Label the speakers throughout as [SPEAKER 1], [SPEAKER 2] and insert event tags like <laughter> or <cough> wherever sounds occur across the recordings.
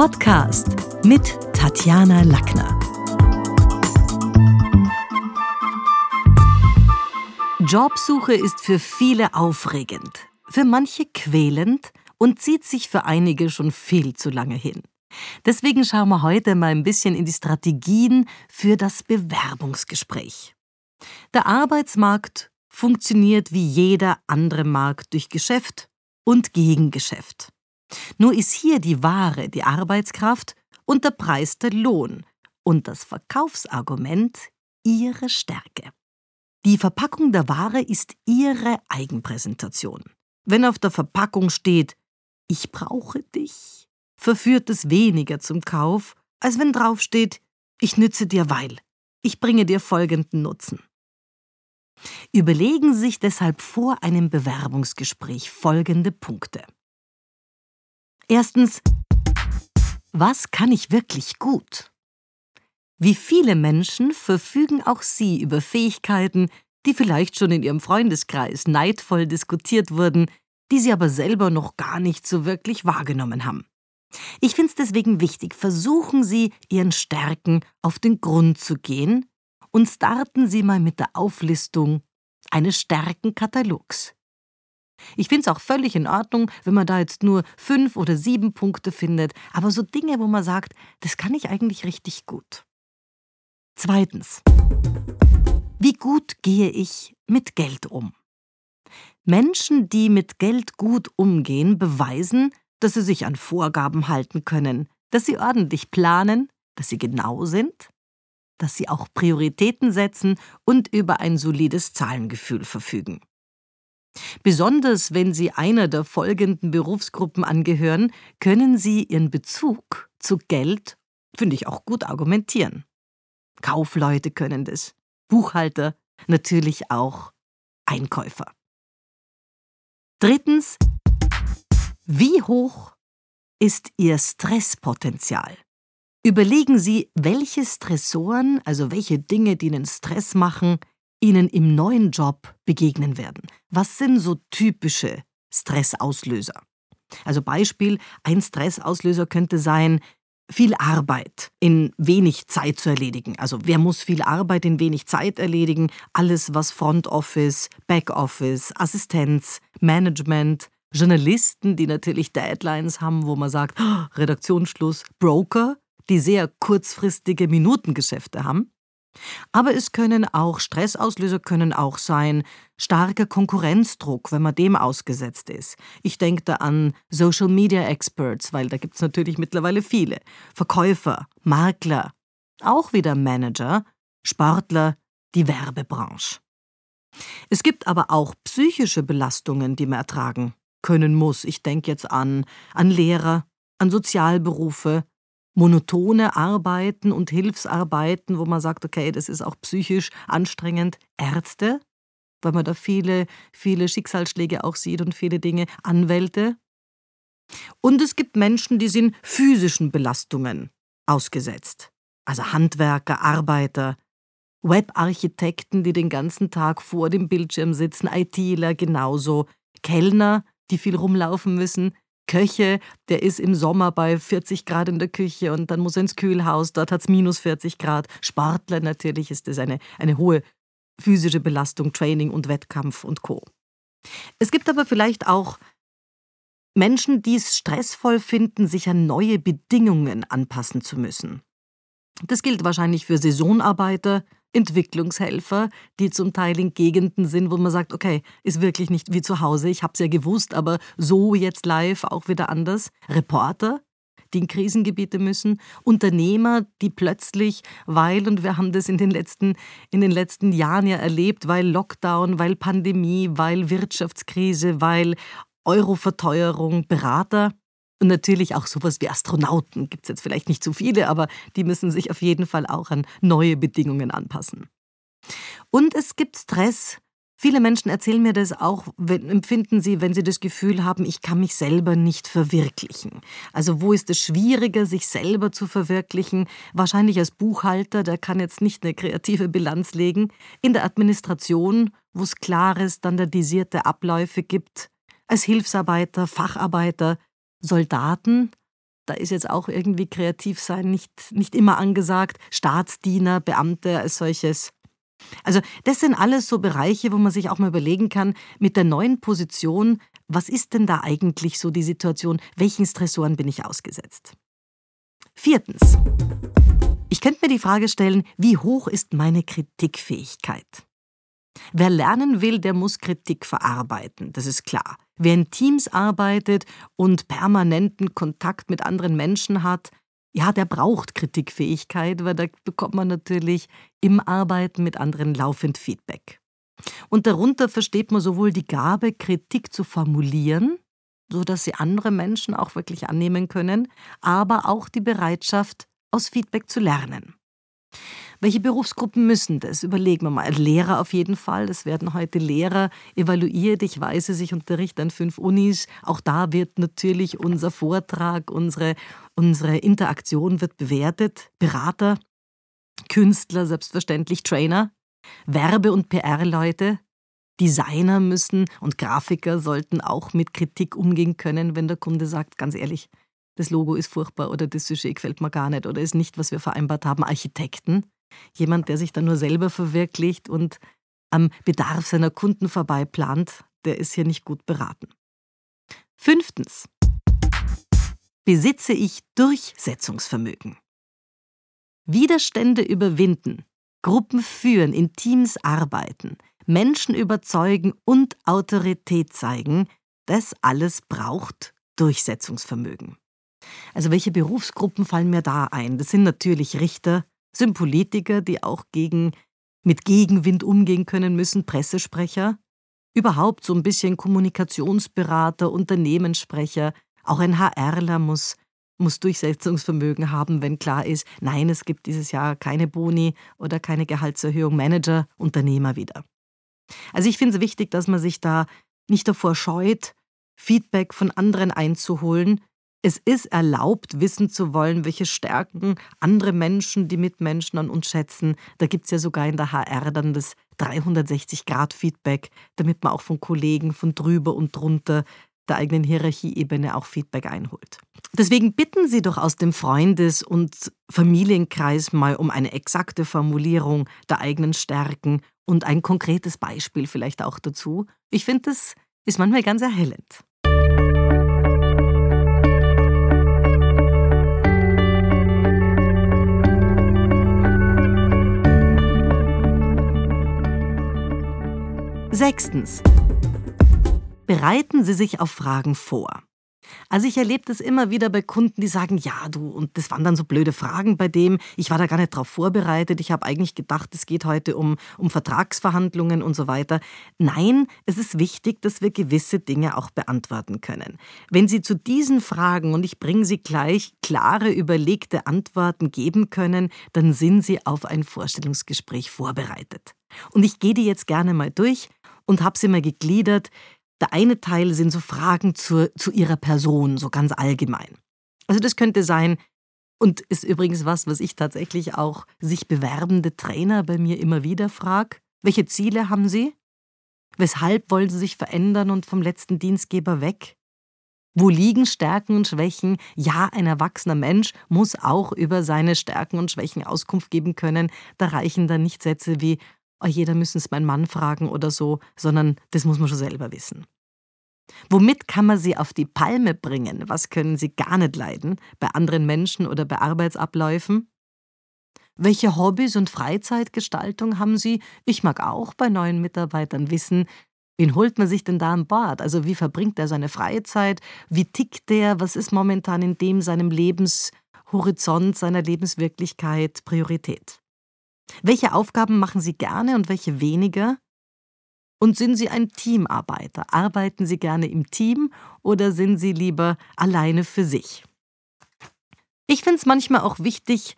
[SPEAKER 1] Podcast mit Tatjana Lackner. Jobsuche ist für viele aufregend, für manche quälend und zieht sich für einige schon viel zu lange hin. Deswegen schauen wir heute mal ein bisschen in die Strategien für das Bewerbungsgespräch. Der Arbeitsmarkt funktioniert wie jeder andere Markt durch Geschäft und Gegengeschäft. Nur ist hier die Ware die Arbeitskraft und der Preis der Lohn und das Verkaufsargument ihre Stärke. Die Verpackung der Ware ist ihre Eigenpräsentation. Wenn auf der Verpackung steht, ich brauche dich, verführt es weniger zum Kauf, als wenn draufsteht, ich nütze dir weil, ich bringe dir folgenden Nutzen. Überlegen Sie sich deshalb vor einem Bewerbungsgespräch folgende Punkte. Erstens, was kann ich wirklich gut? Wie viele Menschen verfügen auch Sie über Fähigkeiten, die vielleicht schon in Ihrem Freundeskreis neidvoll diskutiert wurden, die Sie aber selber noch gar nicht so wirklich wahrgenommen haben. Ich finde es deswegen wichtig, versuchen Sie, Ihren Stärken auf den Grund zu gehen und starten Sie mal mit der Auflistung eines Stärkenkatalogs. Ich finde es auch völlig in Ordnung, wenn man da jetzt nur fünf oder sieben Punkte findet, aber so Dinge, wo man sagt, das kann ich eigentlich richtig gut. Zweitens. Wie gut gehe ich mit Geld um? Menschen, die mit Geld gut umgehen, beweisen, dass sie sich an Vorgaben halten können, dass sie ordentlich planen, dass sie genau sind, dass sie auch Prioritäten setzen und über ein solides Zahlengefühl verfügen. Besonders wenn Sie einer der folgenden Berufsgruppen angehören, können Sie Ihren Bezug zu Geld, finde ich, auch gut argumentieren. Kaufleute können das, Buchhalter, natürlich auch Einkäufer. Drittens, wie hoch ist Ihr Stresspotenzial? Überlegen Sie, welche Stressoren, also welche Dinge, die Ihnen Stress machen, Ihnen im neuen Job begegnen werden. Was sind so typische Stressauslöser? Also Beispiel, ein Stressauslöser könnte sein, viel Arbeit in wenig Zeit zu erledigen. Also wer muss viel Arbeit in wenig Zeit erledigen? Alles, was Front Office, Back Office, Assistenz, Management, Journalisten, die natürlich Deadlines haben, wo man sagt, <gasps> Redaktionsschluss, Broker, die sehr kurzfristige Minutengeschäfte haben. Aber es können auch Stressauslöser können auch sein starker Konkurrenzdruck, wenn man dem ausgesetzt ist. Ich denke da an Social Media Experts, weil da gibt es natürlich mittlerweile viele. Verkäufer, Makler, auch wieder Manager, Sportler, die Werbebranche. Es gibt aber auch psychische Belastungen, die man ertragen können muss. Ich denke jetzt an, an Lehrer, an Sozialberufe, monotone Arbeiten und Hilfsarbeiten, wo man sagt, okay, das ist auch psychisch anstrengend. Ärzte, weil man da viele, viele Schicksalsschläge auch sieht und viele Dinge, Anwälte. Und es gibt Menschen, die sind physischen Belastungen ausgesetzt. Also Handwerker, Arbeiter, Webarchitekten, die den ganzen Tag vor dem Bildschirm sitzen, ITler genauso, Kellner, die viel rumlaufen müssen, Köche, der ist im Sommer bei 40 Grad in der Küche und dann muss er ins Kühlhaus, dort hat es minus 40 Grad. Sportler natürlich ist das eine, eine hohe physische Belastung, Training und Wettkampf und Co. Es gibt aber vielleicht auch Menschen, die es stressvoll finden, sich an neue Bedingungen anpassen zu müssen. Das gilt wahrscheinlich für Saisonarbeiter, Entwicklungshelfer, die zum Teil in Gegenden sind, wo man sagt, okay, ist wirklich nicht wie zu Hause, ich habe es ja gewusst, aber so jetzt live auch wieder anders. Reporter, die in Krisengebiete müssen, Unternehmer, die plötzlich, weil, und wir haben das in den letzten, in den letzten Jahren ja erlebt, weil Lockdown, weil Pandemie, weil Wirtschaftskrise, weil Euroverteuerung, Berater, und natürlich auch sowas wie Astronauten gibt es jetzt vielleicht nicht zu viele, aber die müssen sich auf jeden Fall auch an neue Bedingungen anpassen. Und es gibt Stress. Viele Menschen erzählen mir das auch, empfinden sie, wenn sie das Gefühl haben, ich kann mich selber nicht verwirklichen. Also wo ist es schwieriger, sich selber zu verwirklichen? Wahrscheinlich als Buchhalter, der kann jetzt nicht eine kreative Bilanz legen. In der Administration, wo es klare, standardisierte Abläufe gibt. Als Hilfsarbeiter, Facharbeiter, Soldaten, da ist jetzt auch irgendwie kreativ sein nicht, nicht immer angesagt. Staatsdiener, Beamte als solches. Also das sind alles so Bereiche, wo man sich auch mal überlegen kann, mit der neuen Position, was ist denn da eigentlich so die Situation, welchen Stressoren bin ich ausgesetzt? Viertens. Ich könnte mir die Frage stellen, wie hoch ist meine Kritikfähigkeit? Wer lernen will, der muss Kritik verarbeiten, das ist klar. Wer in Teams arbeitet und permanenten Kontakt mit anderen Menschen hat, ja, der braucht Kritikfähigkeit, weil da bekommt man natürlich im Arbeiten mit anderen laufend Feedback. Und darunter versteht man sowohl die Gabe, Kritik zu formulieren, so dass sie andere Menschen auch wirklich annehmen können, aber auch die Bereitschaft, aus Feedback zu lernen. Welche Berufsgruppen müssen das? Überlegen wir mal. Lehrer auf jeden Fall. Es werden heute Lehrer evaluiert. Ich weiß es, ich unterrichte an fünf Unis. Auch da wird natürlich unser Vortrag, unsere, unsere Interaktion wird bewertet. Berater, Künstler, selbstverständlich Trainer, Werbe- und PR-Leute, Designer müssen und Grafiker sollten auch mit Kritik umgehen können, wenn der Kunde sagt, ganz ehrlich, das Logo ist furchtbar oder das Sujet gefällt mir gar nicht oder ist nicht, was wir vereinbart haben. Architekten, jemand, der sich dann nur selber verwirklicht und am Bedarf seiner Kunden vorbei plant, der ist hier nicht gut beraten. Fünftens. Besitze ich Durchsetzungsvermögen? Widerstände überwinden, Gruppen führen, in Teams arbeiten, Menschen überzeugen und Autorität zeigen, das alles braucht Durchsetzungsvermögen. Also welche Berufsgruppen fallen mir da ein? Das sind natürlich Richter, sind Politiker, die auch gegen, mit Gegenwind umgehen können müssen, Pressesprecher, überhaupt so ein bisschen Kommunikationsberater, Unternehmenssprecher, auch ein HRler muss, muss Durchsetzungsvermögen haben, wenn klar ist, nein, es gibt dieses Jahr keine Boni oder keine Gehaltserhöhung, Manager, Unternehmer wieder. Also ich finde es wichtig, dass man sich da nicht davor scheut, Feedback von anderen einzuholen, es ist erlaubt, wissen zu wollen, welche Stärken andere Menschen, die Mitmenschen an uns schätzen. Da gibt es ja sogar in der HR dann das 360-Grad-Feedback, damit man auch von Kollegen von drüber und drunter der eigenen Hierarchieebene auch Feedback einholt. Deswegen bitten Sie doch aus dem Freundes- und Familienkreis mal um eine exakte Formulierung der eigenen Stärken und ein konkretes Beispiel vielleicht auch dazu. Ich finde, das ist manchmal ganz erhellend. Sechstens. Bereiten Sie sich auf Fragen vor. Also ich erlebe das immer wieder bei Kunden, die sagen, ja du, und das waren dann so blöde Fragen bei dem, ich war da gar nicht darauf vorbereitet, ich habe eigentlich gedacht, es geht heute um, um Vertragsverhandlungen und so weiter. Nein, es ist wichtig, dass wir gewisse Dinge auch beantworten können. Wenn Sie zu diesen Fragen, und ich bringe Sie gleich, klare, überlegte Antworten geben können, dann sind Sie auf ein Vorstellungsgespräch vorbereitet. Und ich gehe die jetzt gerne mal durch und habe sie mal gegliedert. Der eine Teil sind so Fragen zur, zu ihrer Person, so ganz allgemein. Also das könnte sein, und ist übrigens was, was ich tatsächlich auch sich bewerbende Trainer bei mir immer wieder frage. Welche Ziele haben Sie? Weshalb wollen Sie sich verändern und vom letzten Dienstgeber weg? Wo liegen Stärken und Schwächen? Ja, ein erwachsener Mensch muss auch über seine Stärken und Schwächen Auskunft geben können. Da reichen dann nicht Sätze wie oh jeder müssen es meinen Mann fragen oder so, sondern das muss man schon selber wissen. Womit kann man sie auf die Palme bringen? Was können sie gar nicht leiden bei anderen Menschen oder bei Arbeitsabläufen? Welche Hobbys und Freizeitgestaltung haben Sie? Ich mag auch bei neuen Mitarbeitern wissen, wen holt man sich denn da an Bord? Also wie verbringt er seine Freizeit? Wie tickt der? Was ist momentan in dem seinem Lebenshorizont, seiner Lebenswirklichkeit Priorität? Welche Aufgaben machen Sie gerne und welche weniger? Und sind Sie ein Teamarbeiter? Arbeiten Sie gerne im Team oder sind Sie lieber alleine für sich? Ich finde es manchmal auch wichtig,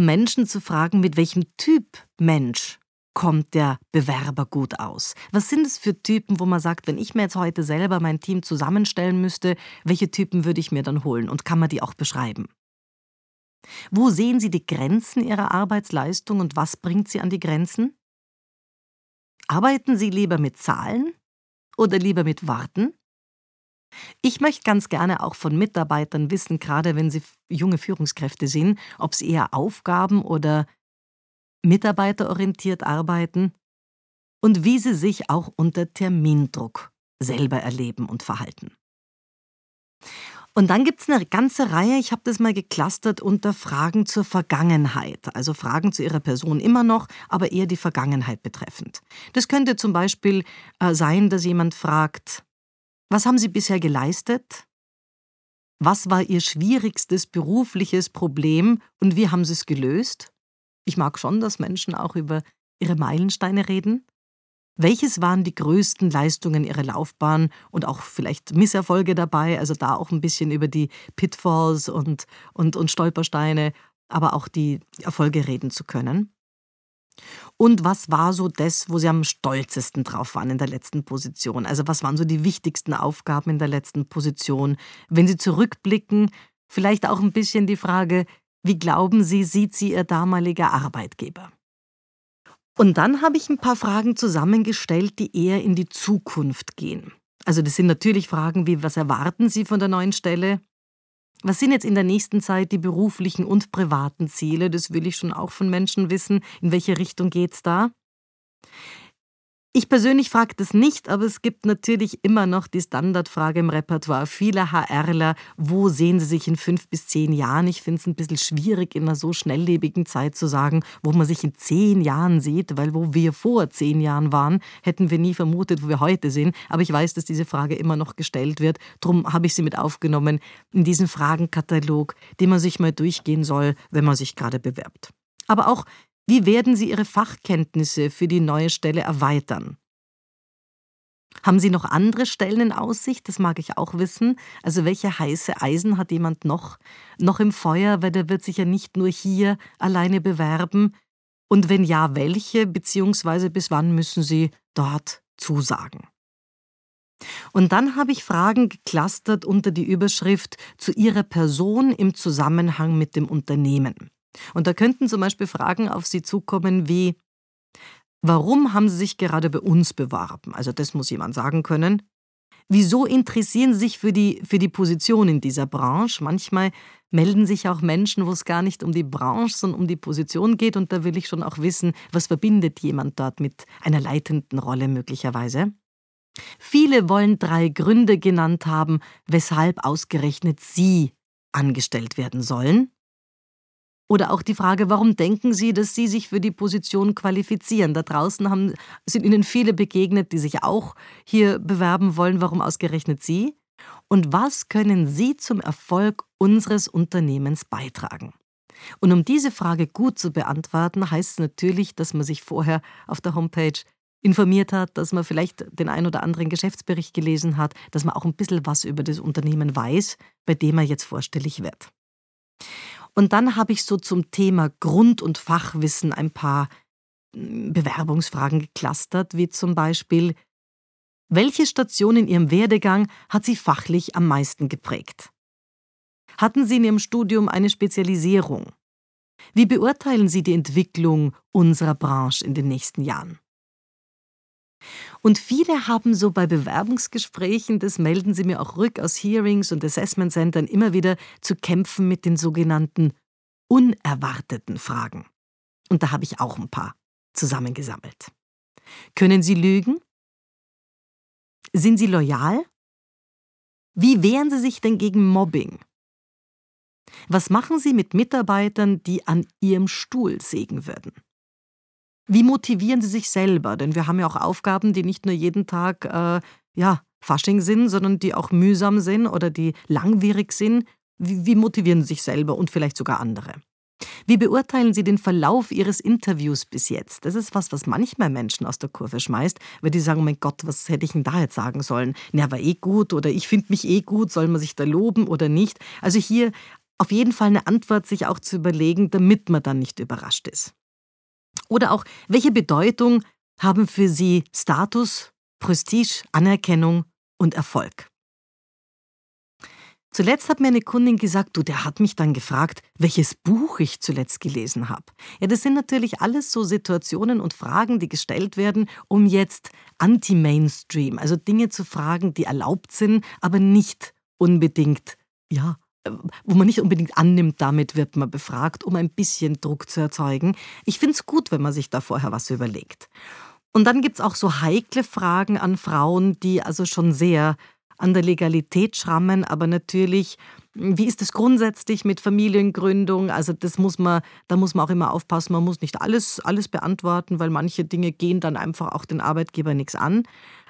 [SPEAKER 1] Menschen zu fragen, mit welchem Typ Mensch kommt der Bewerber gut aus? Was sind es für Typen, wo man sagt, wenn ich mir jetzt heute selber mein Team zusammenstellen müsste, welche Typen würde ich mir dann holen und kann man die auch beschreiben? Wo sehen Sie die Grenzen Ihrer Arbeitsleistung und was bringt Sie an die Grenzen? Arbeiten Sie lieber mit Zahlen oder lieber mit Worten? Ich möchte ganz gerne auch von Mitarbeitern wissen, gerade wenn sie junge Führungskräfte sind, ob sie eher Aufgaben oder mitarbeiterorientiert arbeiten und wie sie sich auch unter Termindruck selber erleben und verhalten. Und dann gibt es eine ganze Reihe, ich habe das mal geclustert unter Fragen zur Vergangenheit, also Fragen zu ihrer Person immer noch, aber eher die Vergangenheit betreffend. Das könnte zum Beispiel äh, sein, dass jemand fragt, was haben Sie bisher geleistet? Was war Ihr schwierigstes berufliches Problem und wie haben Sie es gelöst? Ich mag schon, dass Menschen auch über ihre Meilensteine reden. Welches waren die größten Leistungen Ihrer Laufbahn und auch vielleicht Misserfolge dabei? Also da auch ein bisschen über die Pitfalls und, und, und Stolpersteine, aber auch die Erfolge reden zu können. Und was war so das, wo Sie am stolzesten drauf waren in der letzten Position? Also was waren so die wichtigsten Aufgaben in der letzten Position? Wenn Sie zurückblicken, vielleicht auch ein bisschen die Frage, wie glauben Sie, sieht Sie Ihr damaliger Arbeitgeber? Und dann habe ich ein paar Fragen zusammengestellt, die eher in die Zukunft gehen. Also das sind natürlich Fragen wie, was erwarten Sie von der neuen Stelle? Was sind jetzt in der nächsten Zeit die beruflichen und privaten Ziele? Das will ich schon auch von Menschen wissen. In welche Richtung geht's da? Ich persönlich frage das nicht, aber es gibt natürlich immer noch die Standardfrage im Repertoire vieler HRler, wo sehen sie sich in fünf bis zehn Jahren? Ich finde es ein bisschen schwierig, in einer so schnelllebigen Zeit zu sagen, wo man sich in zehn Jahren sieht, weil wo wir vor zehn Jahren waren, hätten wir nie vermutet, wo wir heute sind. Aber ich weiß, dass diese Frage immer noch gestellt wird. Darum habe ich sie mit aufgenommen in diesen Fragenkatalog, den man sich mal durchgehen soll, wenn man sich gerade bewerbt. Aber auch wie werden Sie Ihre Fachkenntnisse für die neue Stelle erweitern? Haben Sie noch andere Stellen in Aussicht? Das mag ich auch wissen. Also welche heiße Eisen hat jemand noch, noch im Feuer, weil der wird sich ja nicht nur hier alleine bewerben. Und wenn ja, welche, beziehungsweise bis wann müssen Sie dort zusagen? Und dann habe ich Fragen geclustert unter die Überschrift zu Ihrer Person im Zusammenhang mit dem Unternehmen. Und da könnten zum Beispiel Fragen auf Sie zukommen wie, warum haben Sie sich gerade bei uns beworben? Also das muss jemand sagen können. Wieso interessieren Sie sich für die, für die Position in dieser Branche? Manchmal melden sich auch Menschen, wo es gar nicht um die Branche, sondern um die Position geht. Und da will ich schon auch wissen, was verbindet jemand dort mit einer leitenden Rolle möglicherweise. Viele wollen drei Gründe genannt haben, weshalb ausgerechnet Sie angestellt werden sollen. Oder auch die Frage, warum denken Sie, dass Sie sich für die Position qualifizieren? Da draußen haben, sind Ihnen viele begegnet, die sich auch hier bewerben wollen. Warum ausgerechnet Sie? Und was können Sie zum Erfolg unseres Unternehmens beitragen? Und um diese Frage gut zu beantworten, heißt es natürlich, dass man sich vorher auf der Homepage informiert hat, dass man vielleicht den ein oder anderen Geschäftsbericht gelesen hat, dass man auch ein bisschen was über das Unternehmen weiß, bei dem er jetzt vorstellig wird. Und dann habe ich so zum Thema Grund- und Fachwissen ein paar hm, Bewerbungsfragen geclustert, wie zum Beispiel, welche Station in Ihrem Werdegang hat Sie fachlich am meisten geprägt? Hatten Sie in Ihrem Studium eine Spezialisierung? Wie beurteilen Sie die Entwicklung unserer Branche in den nächsten Jahren? Und viele haben so bei Bewerbungsgesprächen, das melden sie mir auch rück aus Hearings und Assessment Centern immer wieder, zu kämpfen mit den sogenannten unerwarteten Fragen. Und da habe ich auch ein paar zusammengesammelt. Können Sie lügen? Sind Sie loyal? Wie wehren Sie sich denn gegen Mobbing? Was machen Sie mit Mitarbeitern, die an Ihrem Stuhl sägen würden? Wie motivieren Sie sich selber? Denn wir haben ja auch Aufgaben, die nicht nur jeden Tag äh, ja, Fasching sind, sondern die auch mühsam sind oder die langwierig sind. Wie, wie motivieren Sie sich selber und vielleicht sogar andere? Wie beurteilen Sie den Verlauf Ihres Interviews bis jetzt? Das ist was, was manchmal Menschen aus der Kurve schmeißt, weil die sagen, mein Gott, was hätte ich denn da jetzt sagen sollen? Na, war eh gut oder ich finde mich eh gut, soll man sich da loben oder nicht? Also hier auf jeden Fall eine Antwort sich auch zu überlegen, damit man dann nicht überrascht ist. Oder auch, welche Bedeutung haben für Sie Status, Prestige, Anerkennung und Erfolg? Zuletzt hat mir eine Kundin gesagt, du, der hat mich dann gefragt, welches Buch ich zuletzt gelesen habe. Ja, das sind natürlich alles so Situationen und Fragen, die gestellt werden, um jetzt anti-Mainstream, also Dinge zu fragen, die erlaubt sind, aber nicht unbedingt, ja, wo man nicht unbedingt annimmt, damit wird man befragt, um ein bisschen Druck zu erzeugen. Ich finde es gut, wenn man sich da vorher was überlegt. Und dann gibt es auch so heikle Fragen an Frauen, die also schon sehr an der Legalität schrammen, aber natürlich, wie ist es grundsätzlich mit Familiengründung? Also das muss man, da muss man auch immer aufpassen, man muss nicht alles, alles beantworten, weil manche Dinge gehen dann einfach auch den Arbeitgeber nichts an.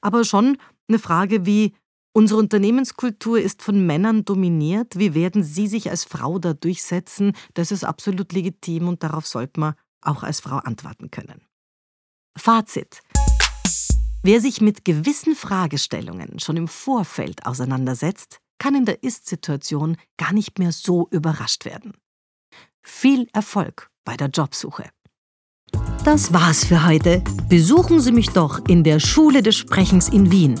[SPEAKER 1] Aber schon eine Frage wie, unsere Unternehmenskultur ist von Männern dominiert, wie werden Sie sich als Frau da durchsetzen? Das ist absolut legitim und darauf sollte man auch als Frau antworten können. Fazit. Wer sich mit gewissen Fragestellungen schon im Vorfeld auseinandersetzt, kann in der Ist-Situation gar nicht mehr so überrascht werden. Viel Erfolg bei der Jobsuche. Das war's für heute. Besuchen Sie mich doch in der Schule des Sprechens in Wien.